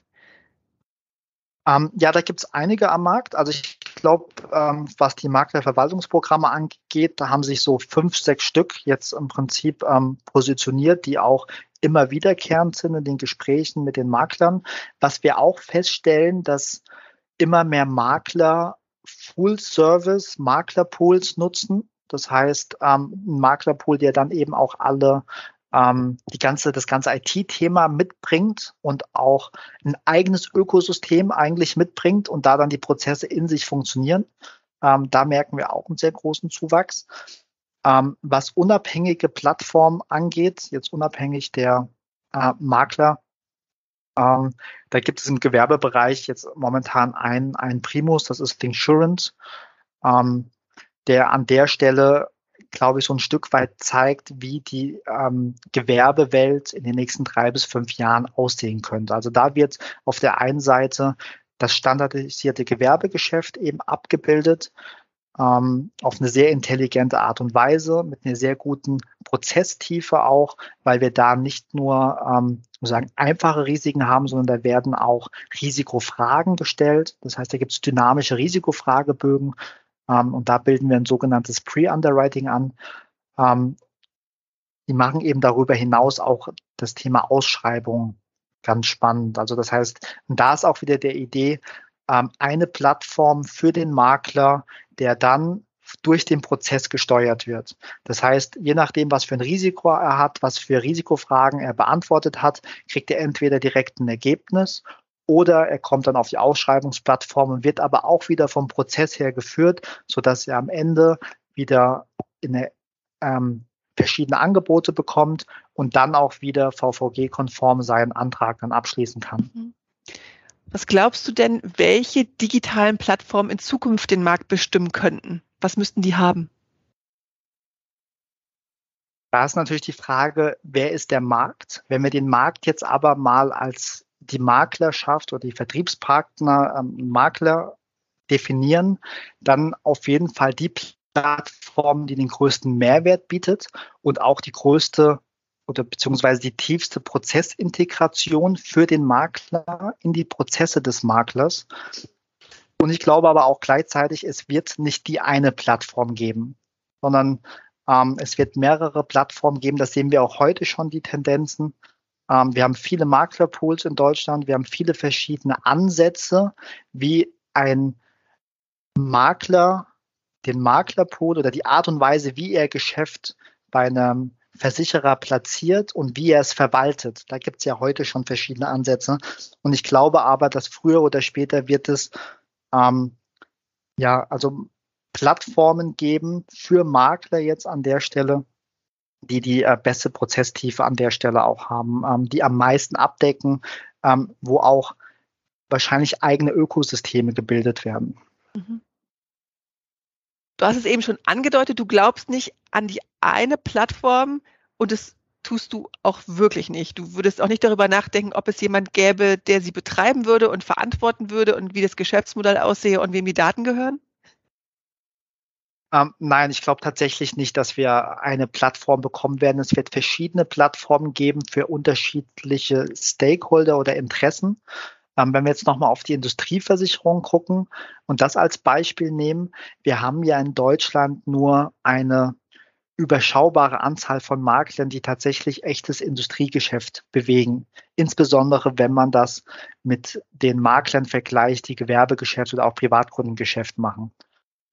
[SPEAKER 2] Ähm, ja, da gibt es einige am Markt. Also ich glaube, ähm, was die Maklerverwaltungsprogramme angeht, da haben sich so fünf, sechs Stück jetzt im Prinzip ähm, positioniert, die auch immer wiederkehrend sind in den Gesprächen mit den Maklern. Was wir auch feststellen, dass immer mehr Makler Full-Service Maklerpools nutzen. Das heißt, ähm, ein Maklerpool, der dann eben auch alle ähm, die ganze, das ganze IT-Thema mitbringt und auch ein eigenes Ökosystem eigentlich mitbringt und da dann die Prozesse in sich funktionieren. Ähm, da merken wir auch einen sehr großen Zuwachs. Ähm, was unabhängige Plattformen angeht, jetzt unabhängig der äh, Makler, ähm, da gibt es im Gewerbebereich jetzt momentan ein, ein Primus, das ist Thinksurance, ähm, der an der Stelle, glaube ich, so ein Stück weit zeigt, wie die ähm, Gewerbewelt in den nächsten drei bis fünf Jahren aussehen könnte. Also da wird auf der einen Seite das standardisierte Gewerbegeschäft eben abgebildet ähm, auf eine sehr intelligente Art und Weise, mit einer sehr guten Prozesstiefe auch, weil wir da nicht nur ähm, sagen, einfache Risiken haben, sondern da werden auch Risikofragen gestellt. Das heißt, da gibt es dynamische Risikofragebögen ähm, und da bilden wir ein sogenanntes Pre-Underwriting an. Ähm, die machen eben darüber hinaus auch das Thema Ausschreibung ganz spannend. Also das heißt, da ist auch wieder der Idee, ähm, eine Plattform für den Makler, der dann durch den Prozess gesteuert wird. Das heißt, je nachdem, was für ein Risiko er hat, was für Risikofragen er beantwortet hat, kriegt er entweder direkt ein Ergebnis oder er kommt dann auf die Ausschreibungsplattform und wird aber auch wieder vom Prozess her geführt, sodass er am Ende wieder in eine, ähm, verschiedene Angebote bekommt und dann auch wieder VVG-konform seinen Antrag dann abschließen kann. Mhm.
[SPEAKER 1] Was glaubst du denn, welche digitalen Plattformen in Zukunft den Markt bestimmen könnten? Was müssten die haben?
[SPEAKER 2] Da ist natürlich die Frage, wer ist der Markt? Wenn wir den Markt jetzt aber mal als die Maklerschaft oder die Vertriebspartner, ähm, Makler definieren, dann auf jeden Fall die Plattform, die den größten Mehrwert bietet und auch die größte oder beziehungsweise die tiefste Prozessintegration für den Makler in die Prozesse des Maklers. Und ich glaube aber auch gleichzeitig, es wird nicht die eine Plattform geben, sondern ähm, es wird mehrere Plattformen geben. Das sehen wir auch heute schon, die Tendenzen. Ähm, wir haben viele Maklerpools in Deutschland. Wir haben viele verschiedene Ansätze, wie ein Makler den Maklerpool oder die Art und Weise, wie er Geschäft bei einem Versicherer platziert und wie er es verwaltet. Da gibt es ja heute schon verschiedene Ansätze. Und ich glaube aber, dass früher oder später wird es ähm, ja also Plattformen geben für Makler jetzt an der Stelle, die die äh, beste Prozesstiefe an der Stelle auch haben, ähm, die am meisten abdecken, ähm, wo auch wahrscheinlich eigene Ökosysteme gebildet werden. Mhm.
[SPEAKER 1] Du hast es eben schon angedeutet, du glaubst nicht an die eine Plattform und das tust du auch wirklich nicht. Du würdest auch nicht darüber nachdenken, ob es jemand gäbe, der sie betreiben würde und verantworten würde und wie das Geschäftsmodell aussehe und wem die Daten gehören?
[SPEAKER 2] Ähm, nein, ich glaube tatsächlich nicht, dass wir eine Plattform bekommen werden. Es wird verschiedene Plattformen geben für unterschiedliche Stakeholder oder Interessen. Ähm, wenn wir jetzt nochmal auf die Industrieversicherung gucken und das als Beispiel nehmen, wir haben ja in Deutschland nur eine überschaubare Anzahl von Maklern, die tatsächlich echtes Industriegeschäft bewegen. Insbesondere wenn man das mit den Maklern vergleicht, die Gewerbegeschäft oder auch Privatkundengeschäft machen.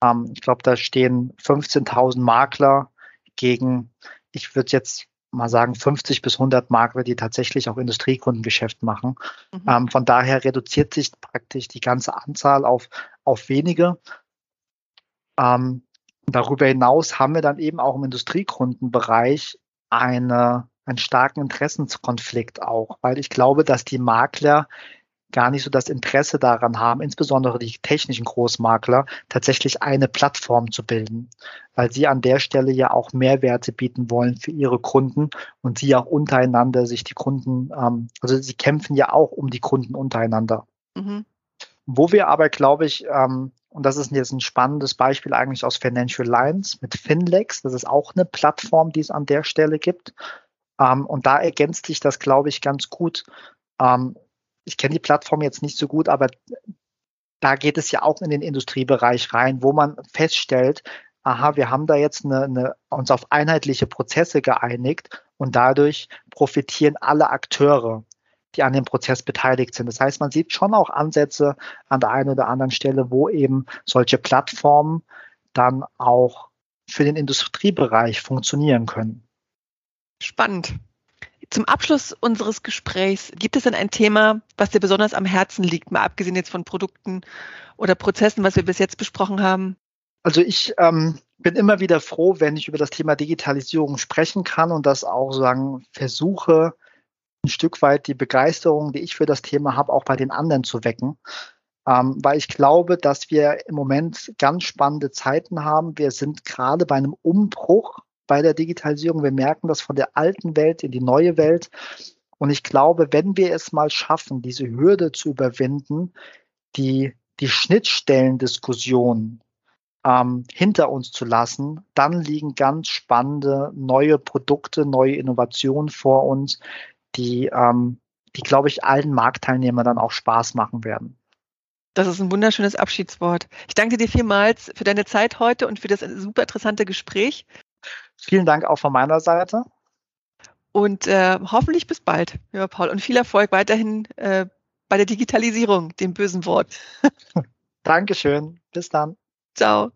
[SPEAKER 2] Ähm, ich glaube, da stehen 15.000 Makler gegen, ich würde jetzt mal sagen, 50 bis 100 Makler, die tatsächlich auch Industriekundengeschäft machen. Mhm. Ähm, von daher reduziert sich praktisch die ganze Anzahl auf, auf wenige. Ähm, darüber hinaus haben wir dann eben auch im Industriekundenbereich eine, einen starken Interessenskonflikt auch, weil ich glaube, dass die Makler gar nicht so das Interesse daran haben, insbesondere die technischen Großmakler, tatsächlich eine Plattform zu bilden, weil sie an der Stelle ja auch Mehrwerte bieten wollen für ihre Kunden und sie auch untereinander sich die Kunden, ähm, also sie kämpfen ja auch um die Kunden untereinander. Mhm. Wo wir aber, glaube ich, ähm, und das ist jetzt ein spannendes Beispiel eigentlich aus Financial Lines mit Finlex, das ist auch eine Plattform, die es an der Stelle gibt. Ähm, und da ergänzt sich das, glaube ich, ganz gut. Ähm, ich kenne die Plattform jetzt nicht so gut, aber da geht es ja auch in den Industriebereich rein, wo man feststellt, aha, wir haben da jetzt eine, eine, uns auf einheitliche Prozesse geeinigt und dadurch profitieren alle Akteure, die an dem Prozess beteiligt sind. Das heißt, man sieht schon auch Ansätze an der einen oder anderen Stelle, wo eben solche Plattformen dann auch für den Industriebereich funktionieren können.
[SPEAKER 1] Spannend. Zum Abschluss unseres Gesprächs, gibt es denn ein Thema, was dir besonders am Herzen liegt, mal abgesehen jetzt von Produkten oder Prozessen, was wir bis jetzt besprochen haben?
[SPEAKER 2] Also ich ähm, bin immer wieder froh, wenn ich über das Thema Digitalisierung sprechen kann und das auch sagen versuche, ein Stück weit die Begeisterung, die ich für das Thema habe, auch bei den anderen zu wecken. Ähm, weil ich glaube, dass wir im Moment ganz spannende Zeiten haben. Wir sind gerade bei einem Umbruch bei der Digitalisierung. Wir merken das von der alten Welt in die neue Welt. Und ich glaube, wenn wir es mal schaffen, diese Hürde zu überwinden, die, die Schnittstellendiskussion ähm, hinter uns zu lassen, dann liegen ganz spannende neue Produkte, neue Innovationen vor uns, die, ähm, die glaube ich, allen Marktteilnehmern dann auch Spaß machen werden.
[SPEAKER 1] Das ist ein wunderschönes Abschiedswort. Ich danke dir vielmals für deine Zeit heute und für das super interessante Gespräch.
[SPEAKER 2] Vielen Dank auch von meiner Seite.
[SPEAKER 1] Und äh, hoffentlich bis bald, lieber Paul. Und viel Erfolg weiterhin äh, bei der Digitalisierung, dem bösen Wort.
[SPEAKER 2] Dankeschön. Bis dann.
[SPEAKER 1] Ciao.